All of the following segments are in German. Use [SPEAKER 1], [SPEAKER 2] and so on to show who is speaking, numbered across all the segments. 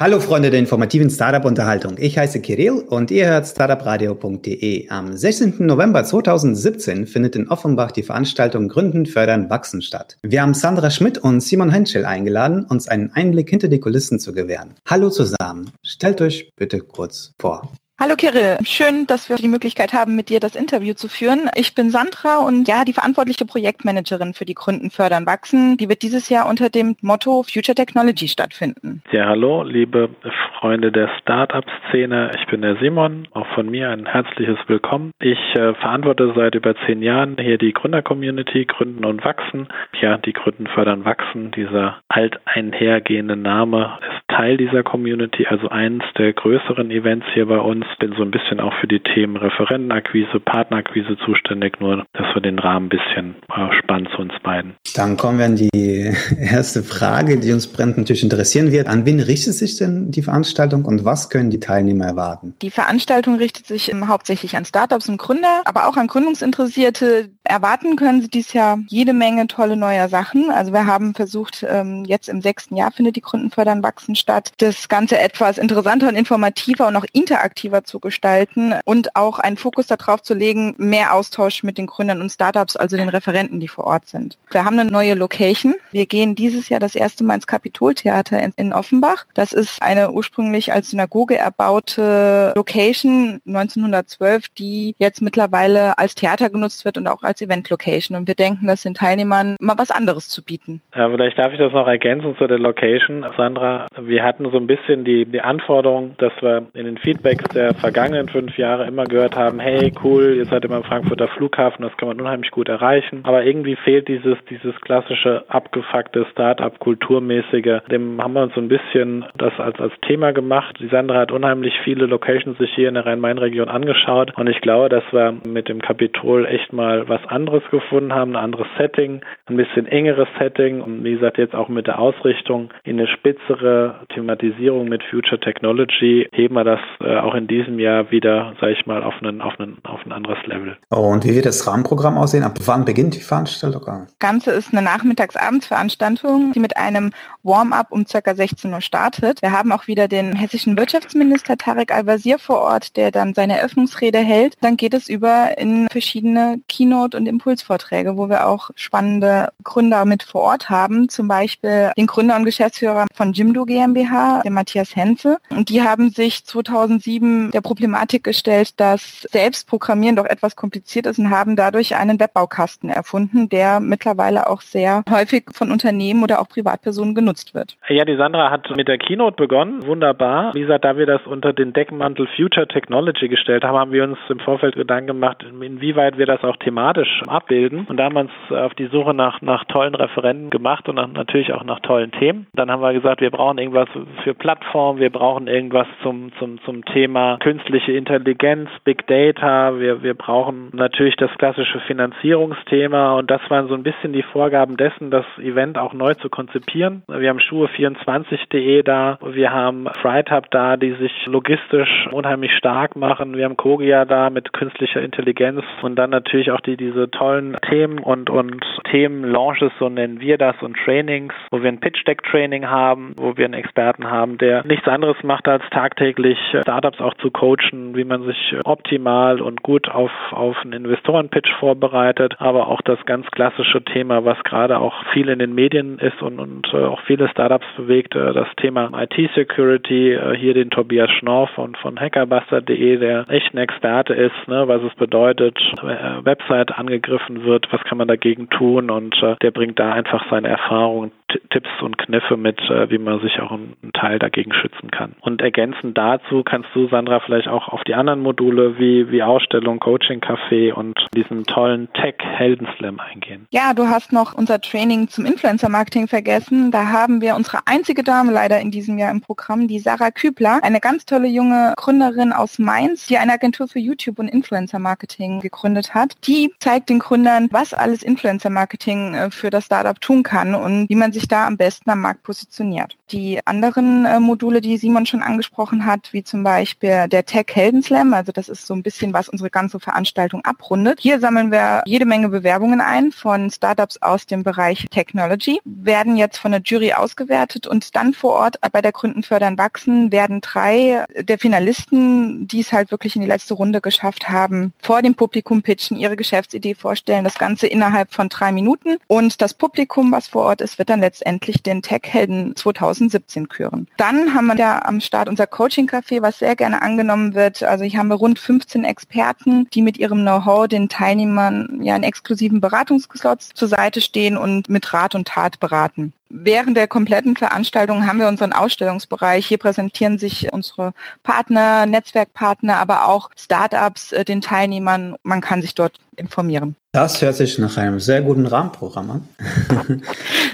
[SPEAKER 1] Hallo Freunde der informativen Startup-Unterhaltung. Ich heiße Kirill und ihr hört startupradio.de. Am 16. November 2017 findet in Offenbach die Veranstaltung Gründen, Fördern, Wachsen statt. Wir haben Sandra Schmidt und Simon Henschel eingeladen, uns einen Einblick hinter die Kulissen zu gewähren. Hallo zusammen. Stellt euch bitte kurz vor.
[SPEAKER 2] Hallo Kirill, schön, dass wir die Möglichkeit haben, mit dir das Interview zu führen. Ich bin Sandra und ja, die verantwortliche Projektmanagerin für die Gründen fördern wachsen. Die wird dieses Jahr unter dem Motto Future Technology stattfinden.
[SPEAKER 3] Ja, hallo, liebe Freunde der Startup-Szene. Ich bin der Simon. Auch von mir ein herzliches Willkommen. Ich äh, verantworte seit über zehn Jahren hier die Gründer-Community Gründen und Wachsen. Ja, die Gründen fördern wachsen. Dieser alt einhergehende Name ist Teil dieser Community, also eines der größeren Events hier bei uns bin so ein bisschen auch für die Themen Referentenakquise, Partnerakquise zuständig, nur dass wir den Rahmen ein bisschen äh, spannen zu uns beiden.
[SPEAKER 1] Dann kommen wir an die erste Frage, die uns brennend natürlich interessieren wird. An wen richtet sich denn die Veranstaltung und was können die Teilnehmer erwarten?
[SPEAKER 2] Die Veranstaltung richtet sich hauptsächlich an Startups und Gründer, aber auch an Gründungsinteressierte. Erwarten können sie dieses Jahr jede Menge tolle neue Sachen. Also wir haben versucht, ähm, jetzt im sechsten Jahr findet die Gründen fördern wachsen statt, das Ganze etwas interessanter und informativer und auch interaktiver attraktiver zu gestalten und auch einen Fokus darauf zu legen, mehr Austausch mit den Gründern und Startups, also den Referenten, die vor Ort sind. Wir haben eine neue Location. Wir gehen dieses Jahr das erste Mal ins Kapitoltheater in, in Offenbach. Das ist eine ursprünglich als Synagoge erbaute Location 1912, die jetzt mittlerweile als Theater genutzt wird und auch als Event-Location. Und wir denken, das den Teilnehmern mal was anderes zu bieten.
[SPEAKER 3] Ja, vielleicht darf ich das noch ergänzen zu der Location. Sandra, wir hatten so ein bisschen die, die Anforderung, dass wir in den Feedbacks der vergangenen fünf Jahre immer gehört haben, hey, cool, ihr seid immer im Frankfurter Flughafen, das kann man unheimlich gut erreichen. Aber irgendwie fehlt dieses, dieses klassische abgefuckte Start-up-Kulturmäßige. Dem haben wir uns so ein bisschen das als, als Thema gemacht. Die Sandra hat unheimlich viele Locations sich hier in der Rhein-Main-Region angeschaut und ich glaube, dass wir mit dem Kapitol echt mal was anderes gefunden haben, ein anderes Setting, ein bisschen engeres Setting und wie gesagt jetzt auch mit der Ausrichtung in eine spitzere Thematisierung mit Future Technology heben wir das äh, auch in diesem Jahr wieder, sage ich mal, auf, einen, auf, einen, auf ein anderes Level.
[SPEAKER 1] Oh, und wie wird das Rahmenprogramm aussehen? Ab wann beginnt die Veranstaltung?
[SPEAKER 2] Das Ganze ist eine Nachmittags-Abendsveranstaltung, die mit einem Warm-up um ca. 16 Uhr startet. Wir haben auch wieder den hessischen Wirtschaftsminister Tarek Al-Wazir vor Ort, der dann seine Eröffnungsrede hält. Dann geht es über in verschiedene Keynote- und Impulsvorträge, wo wir auch spannende Gründer mit vor Ort haben. Zum Beispiel den Gründer und Geschäftsführer von Jimdo GmbH, der Matthias Henze. Und die haben sich 2007 der Problematik gestellt, dass Selbstprogrammieren doch etwas kompliziert ist und haben dadurch einen Webbaukasten erfunden, der mittlerweile auch sehr häufig von Unternehmen oder auch Privatpersonen genutzt wird.
[SPEAKER 3] Ja, die Sandra hat mit der Keynote begonnen. Wunderbar. Wie gesagt, da wir das unter den Deckmantel Future Technology gestellt haben, haben wir uns im Vorfeld Gedanken gemacht, inwieweit wir das auch thematisch abbilden. Und da haben wir uns auf die Suche nach, nach tollen Referenten gemacht und natürlich auch nach tollen Themen. Dann haben wir gesagt, wir brauchen irgendwas für Plattformen, wir brauchen irgendwas zum, zum, zum Thema künstliche Intelligenz, Big Data, wir, wir brauchen natürlich das klassische Finanzierungsthema und das waren so ein bisschen die Vorgaben dessen, das Event auch neu zu konzipieren. Wir haben Schuhe24.de da, wir haben FrighThub da, die sich logistisch unheimlich stark machen, wir haben Kogia da mit künstlicher Intelligenz und dann natürlich auch die, diese tollen Themen und, und Themen-Launches, so nennen wir das, und Trainings, wo wir ein Pitch-Deck-Training haben, wo wir einen Experten haben, der nichts anderes macht, als tagtäglich Startups auch zu coachen, wie man sich optimal und gut auf, auf einen Investorenpitch vorbereitet, aber auch das ganz klassische Thema, was gerade auch viel in den Medien ist und, und äh, auch viele Startups bewegt, äh, das Thema IT-Security, äh, hier den Tobias Schnorr von, von hackerbuster.de, der echt ein Experte ist, ne, was es bedeutet, äh, Website angegriffen wird, was kann man dagegen tun und äh, der bringt da einfach seine Erfahrungen, Tipps und Kniffe mit, äh, wie man sich auch einen Teil dagegen schützen kann. Und ergänzend dazu kannst du, Sandra, vielleicht auch auf die anderen Module wie, wie Ausstellung, Coaching Café und diesen tollen Tech Heldenslam eingehen.
[SPEAKER 2] Ja, du hast noch unser Training zum Influencer Marketing vergessen. Da haben wir unsere einzige Dame leider in diesem Jahr im Programm, die Sarah Kübler, eine ganz tolle junge Gründerin aus Mainz, die eine Agentur für YouTube und Influencer Marketing gegründet hat. Die zeigt den Gründern, was alles Influencer Marketing äh, für das Startup tun kann und wie man sich da am besten am Markt positioniert. Die anderen äh, Module, die Simon schon angesprochen hat, wie zum Beispiel der Tech Helden Slam, also das ist so ein bisschen, was unsere ganze Veranstaltung abrundet. Hier sammeln wir jede Menge Bewerbungen ein von Startups aus dem Bereich Technology, werden jetzt von der Jury ausgewertet und dann vor Ort bei der Gründen fördern wachsen werden drei der Finalisten, die es halt wirklich in die letzte Runde geschafft haben, vor dem Publikum pitchen, ihre Geschäftsidee vorstellen, das Ganze innerhalb von drei Minuten und das Publikum, was vor Ort ist, wird dann letztendlich den Tech-Helden 2017 küren. Dann haben wir ja am Start unser Coaching-Café, was sehr gerne angenommen wird. Also hier haben wir rund 15 Experten, die mit ihrem Know-how den Teilnehmern ja in exklusiven Beratungsslots zur Seite stehen und mit Rat und Tat beraten. Während der kompletten Veranstaltung haben wir unseren Ausstellungsbereich. Hier präsentieren sich unsere Partner, Netzwerkpartner, aber auch Startups äh, den Teilnehmern. Man kann sich dort informieren.
[SPEAKER 1] Das hört sich nach einem sehr guten Rahmenprogramm an.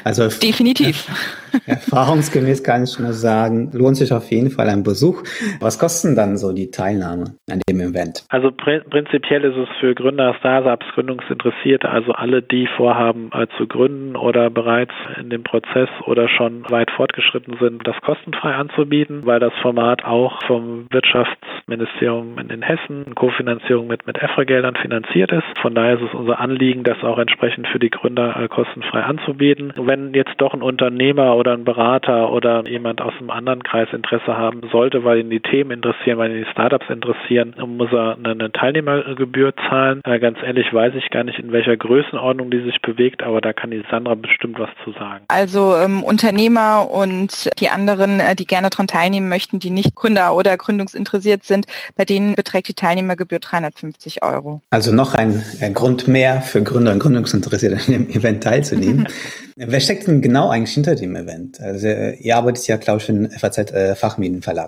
[SPEAKER 2] also definitiv.
[SPEAKER 1] Erfahrungsgemäß kann ich nur sagen, lohnt sich auf jeden Fall ein Besuch. Was kosten dann so die Teilnahme an dem Event?
[SPEAKER 3] Also pr prinzipiell ist es für Gründer, Startups, Gründungsinteressierte, also alle, die vorhaben äh, zu gründen oder bereits in dem Prozess oder schon weit fortgeschritten sind, das kostenfrei anzubieten, weil das Format auch vom Wirtschaftsministerium in Hessen in Kofinanzierung mit, mit EFRE-Geldern finanziert ist. Von daher ist es unser Anliegen, das auch entsprechend für die Gründer äh, kostenfrei anzubieten. Wenn jetzt doch ein Unternehmer oder ein Berater oder jemand aus einem anderen Kreis Interesse haben sollte, weil ihn die Themen interessieren, weil ihn die Startups interessieren, muss er eine Teilnehmergebühr zahlen. Äh, ganz ehrlich weiß ich gar nicht, in welcher Größenordnung die sich bewegt, aber da kann die Sandra bestimmt was zu sagen.
[SPEAKER 2] Also ähm, Unternehmer und die anderen, äh, die gerne daran teilnehmen möchten, die nicht Gründer oder gründungsinteressiert sind, bei denen beträgt die Teilnehmergebühr 350 Euro.
[SPEAKER 1] Also noch ein, ein Grund mehr für Gründer und Gründungsinteressierte an dem Event teilzunehmen. Wer steckt denn genau eigentlich hinter dem Event? Also ihr arbeitet ja, glaube ich, für den FAZ äh,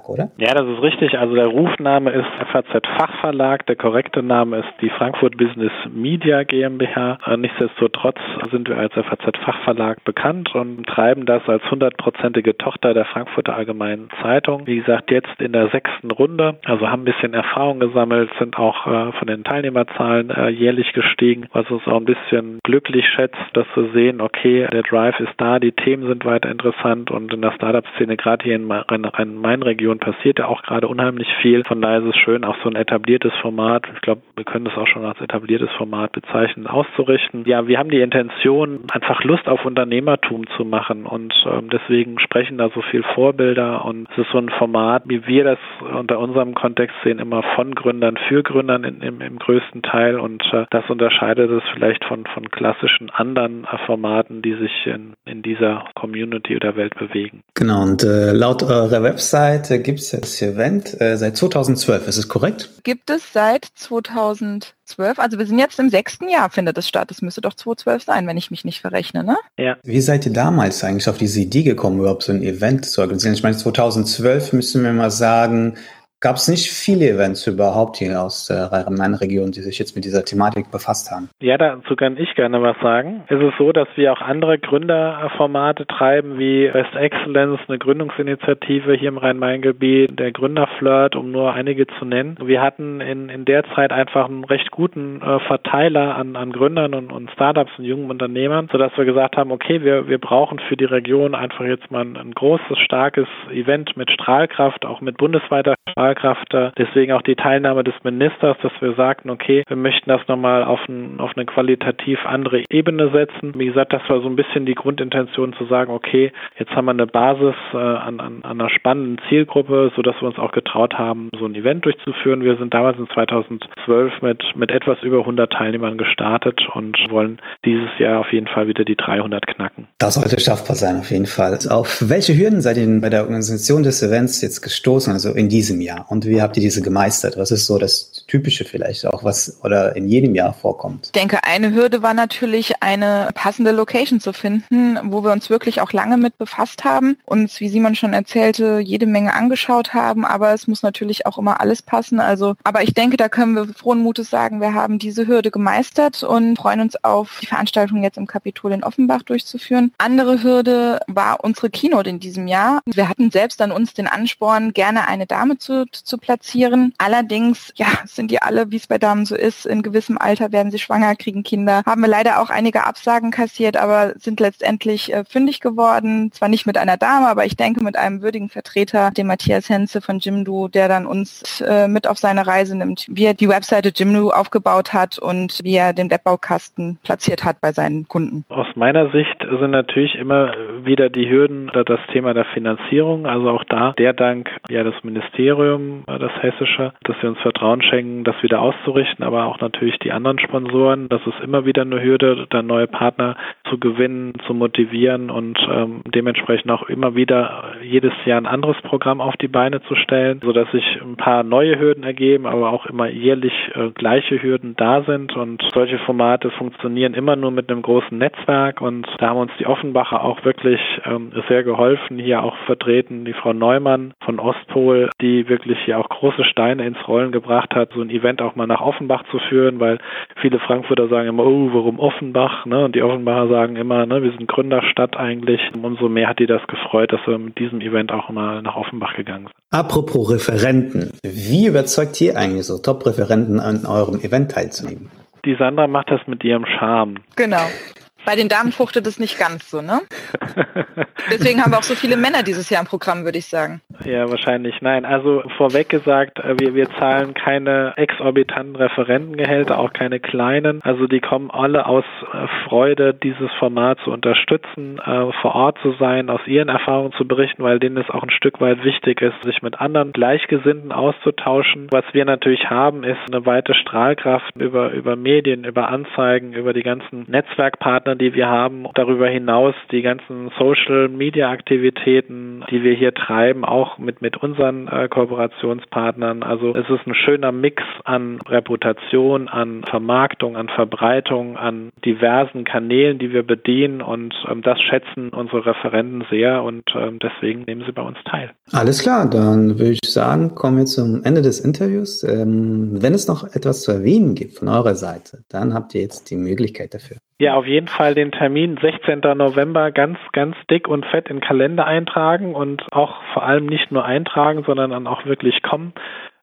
[SPEAKER 1] oder?
[SPEAKER 3] Ja, das ist richtig. Also der Rufname ist FAZ Fachverlag. Der korrekte Name ist die Frankfurt Business Media GmbH. Äh, nichtsdestotrotz sind wir als FAZ Fachverlag bekannt und treiben das als hundertprozentige Tochter der Frankfurter Allgemeinen Zeitung. Wie gesagt, jetzt in der sechsten Runde. Also haben ein bisschen Erfahrung gesammelt, sind auch äh, von den Teilnehmerzahlen äh, jährlich gestiegen, was uns auch ein bisschen glücklich schätzt, dass wir sehen, okay, der Drive ist da, die Themen sind weiter interessant und in der Startup-Szene, gerade hier in Rhein-Main-Region, passiert ja auch gerade unheimlich viel. Von daher ist es schön, auch so ein etabliertes Format, ich glaube, wir können das auch schon als etabliertes Format bezeichnen, auszurichten. Ja, wir haben die Intention, einfach Lust auf Unternehmertum zu machen und ähm, deswegen sprechen da so viel Vorbilder und es ist so ein Format, wie wir das unter unserem Kontext sehen, immer von Gründern für Gründern in, im, im größten Teil und äh, das unterscheidet es vielleicht von, von klassischen anderen äh, Formaten, die sich sich in, in dieser Community oder Welt bewegen.
[SPEAKER 1] Genau, und äh, laut eurer Webseite gibt es das Event äh, seit 2012, ist es korrekt?
[SPEAKER 2] Gibt es seit 2012, also wir sind jetzt im sechsten Jahr, findet es statt. Das müsste doch 2012 sein, wenn ich mich nicht verrechne, ne?
[SPEAKER 1] Ja. Wie seid ihr damals eigentlich auf diese Idee gekommen, überhaupt so ein Event zu organisieren? Ich meine, 2012 müssen wir mal sagen, gab es nicht viele Events überhaupt hier aus der Rhein-Main-Region, die sich jetzt mit dieser Thematik befasst haben.
[SPEAKER 3] Ja, dazu kann ich gerne was sagen. Es ist so, dass wir auch andere Gründerformate treiben, wie Best Excellence, eine Gründungsinitiative hier im Rhein-Main-Gebiet, der Gründerflirt, um nur einige zu nennen. Wir hatten in, in der Zeit einfach einen recht guten äh, Verteiler an, an Gründern und, und Startups und jungen Unternehmern, sodass wir gesagt haben, okay, wir, wir brauchen für die Region einfach jetzt mal ein, ein großes, starkes Event mit Strahlkraft, auch mit bundesweiter Strahlkraft Strahlkraft. Deswegen auch die Teilnahme des Ministers, dass wir sagten, okay, wir möchten das nochmal auf, ein, auf eine qualitativ andere Ebene setzen. Wie gesagt, das war so ein bisschen die Grundintention zu sagen, okay, jetzt haben wir eine Basis äh, an, an, an einer spannenden Zielgruppe, sodass wir uns auch getraut haben, so ein Event durchzuführen. Wir sind damals in 2012 mit, mit etwas über 100 Teilnehmern gestartet und wollen dieses Jahr auf jeden Fall wieder die 300 knacken.
[SPEAKER 1] Das sollte schaffbar sein, auf jeden Fall. Auf welche Hürden seid ihr denn bei der Organisation des Events jetzt gestoßen, also in diesem Jahr? Jahr? Und wie habt ihr diese gemeistert? Was ist so das Typische vielleicht auch, was oder in jedem Jahr vorkommt?
[SPEAKER 2] Ich denke, eine Hürde war natürlich eine passende Location zu finden, wo wir uns wirklich auch lange mit befasst haben, uns, wie Simon schon erzählte, jede Menge angeschaut haben, aber es muss natürlich auch immer alles passen. Also, aber ich denke, da können wir frohen Mutes sagen, wir haben diese Hürde gemeistert und freuen uns auf die Veranstaltung jetzt im Kapitol in Offenbach durchzuführen. Andere Hürde war unsere Keynote in diesem Jahr. Wir hatten selbst an uns den Ansporn, gerne eine Dame zu zu platzieren. Allerdings ja, sind die alle, wie es bei Damen so ist, in gewissem Alter werden sie schwanger, kriegen Kinder. Haben wir leider auch einige Absagen kassiert, aber sind letztendlich äh, fündig geworden. Zwar nicht mit einer Dame, aber ich denke mit einem würdigen Vertreter, dem Matthias Henze von Jimdo, der dann uns äh, mit auf seine Reise nimmt, wie er die Webseite Jimdo aufgebaut hat und wie er den Webbaukasten platziert hat bei seinen Kunden.
[SPEAKER 3] Aus meiner Sicht sind natürlich immer wieder die Hürden das Thema der Finanzierung. Also auch da der Dank ja das Ministerium, äh, das Hessische, dass sie uns Vertrauen schenken, das wieder auszurichten, aber auch natürlich die anderen Sponsoren. Das ist immer wieder eine Hürde, da neue Partner zu gewinnen, zu motivieren und ähm, dementsprechend auch immer wieder jedes Jahr ein anderes Programm auf die Beine zu stellen, sodass sich ein paar neue Hürden ergeben, aber auch immer jährlich äh, gleiche Hürden da sind und solche Formate funktionieren immer nur mit einem großen Netzwerk und da haben uns die Offenbacher auch wirklich ähm, sehr geholfen, hier auch vertreten die Frau Neumann von Ostpol, die wirklich hier auch große Steine ins Rollen gebracht hat, so ein Event auch mal nach Offenbach zu führen, weil viele Frankfurter sagen immer, oh, warum Offenbach? Ne? Und die Offenbacher sagen immer, ne, wir sind Gründerstadt eigentlich. Umso mehr hat die das gefreut, dass wir mit diesem Event auch mal nach Offenbach gegangen sind.
[SPEAKER 1] Apropos Referenten, wie überzeugt ihr eigentlich so Top-Referenten an eurem Event teilzunehmen?
[SPEAKER 3] Die Sandra macht das mit ihrem Charme.
[SPEAKER 2] Genau. Bei den Damen fruchtet es nicht ganz so, ne? Deswegen haben wir auch so viele Männer dieses Jahr im Programm, würde ich sagen.
[SPEAKER 3] Ja, wahrscheinlich. Nein, also vorweg gesagt, äh, wir, wir zahlen keine exorbitanten Referentengehälter, auch keine kleinen. Also die kommen alle aus äh, Freude, dieses Format zu unterstützen, äh, vor Ort zu sein, aus ihren Erfahrungen zu berichten, weil denen es auch ein Stück weit wichtig ist, sich mit anderen Gleichgesinnten auszutauschen. Was wir natürlich haben, ist eine weite Strahlkraft über, über Medien, über Anzeigen, über die ganzen Netzwerkpartner, die wir haben. Darüber hinaus die ganzen Social Media Aktivitäten, die wir hier treiben, auch mit, mit unseren äh, Kooperationspartnern. Also es ist ein schöner Mix an Reputation, an Vermarktung, an Verbreitung, an diversen Kanälen, die wir bedienen und ähm, das schätzen unsere Referenten sehr und ähm, deswegen nehmen sie bei uns teil.
[SPEAKER 1] Alles klar, dann würde ich sagen, kommen wir zum Ende des Interviews. Ähm, wenn es noch etwas zu erwähnen gibt von eurer Seite, dann habt ihr jetzt die Möglichkeit dafür.
[SPEAKER 3] Ja, auf jeden Fall den Termin 16. November ganz, ganz dick und fett in den Kalender eintragen und auch vor allem nicht nur eintragen, sondern dann auch wirklich kommen.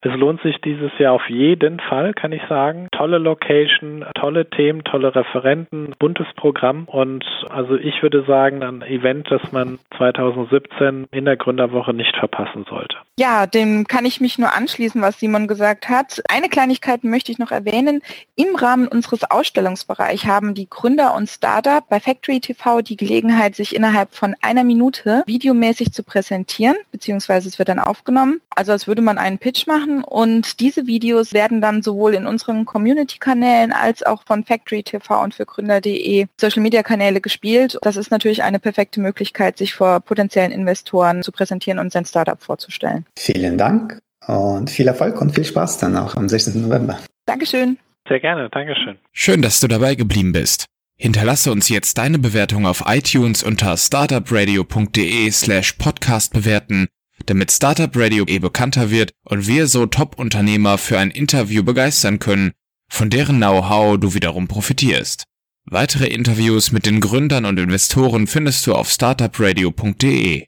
[SPEAKER 3] Es lohnt sich dieses Jahr auf jeden Fall, kann ich sagen. Tolle Location, tolle Themen, tolle Referenten, buntes Programm und also ich würde sagen, ein Event, das man 2017 in der Gründerwoche nicht verpassen sollte.
[SPEAKER 2] Ja, dem kann ich mich nur anschließen, was Simon gesagt hat. Eine Kleinigkeit möchte ich noch erwähnen. Im Rahmen unseres Ausstellungsbereichs haben die Gründer und Startup bei Factory TV die Gelegenheit, sich innerhalb von einer Minute videomäßig zu präsentieren, beziehungsweise es wird dann aufgenommen. Also als würde man einen Pitch machen und diese Videos werden dann sowohl in unseren Community-Kanälen als auch von Factory TV und für Gründer.de Social-Media-Kanäle gespielt. Das ist natürlich eine perfekte Möglichkeit, sich vor potenziellen Investoren zu präsentieren und sein Startup vorzustellen.
[SPEAKER 1] Vielen Dank und viel Erfolg und viel Spaß dann auch am 16. November.
[SPEAKER 2] Dankeschön.
[SPEAKER 3] Sehr gerne, Dankeschön.
[SPEAKER 4] Schön, dass du dabei geblieben bist. Hinterlasse uns jetzt deine Bewertung auf iTunes unter startupradio.de slash podcast bewerten, damit Startup Radio eh bekannter wird und wir so Top-Unternehmer für ein Interview begeistern können, von deren Know-how du wiederum profitierst. Weitere Interviews mit den Gründern und Investoren findest du auf startupradio.de.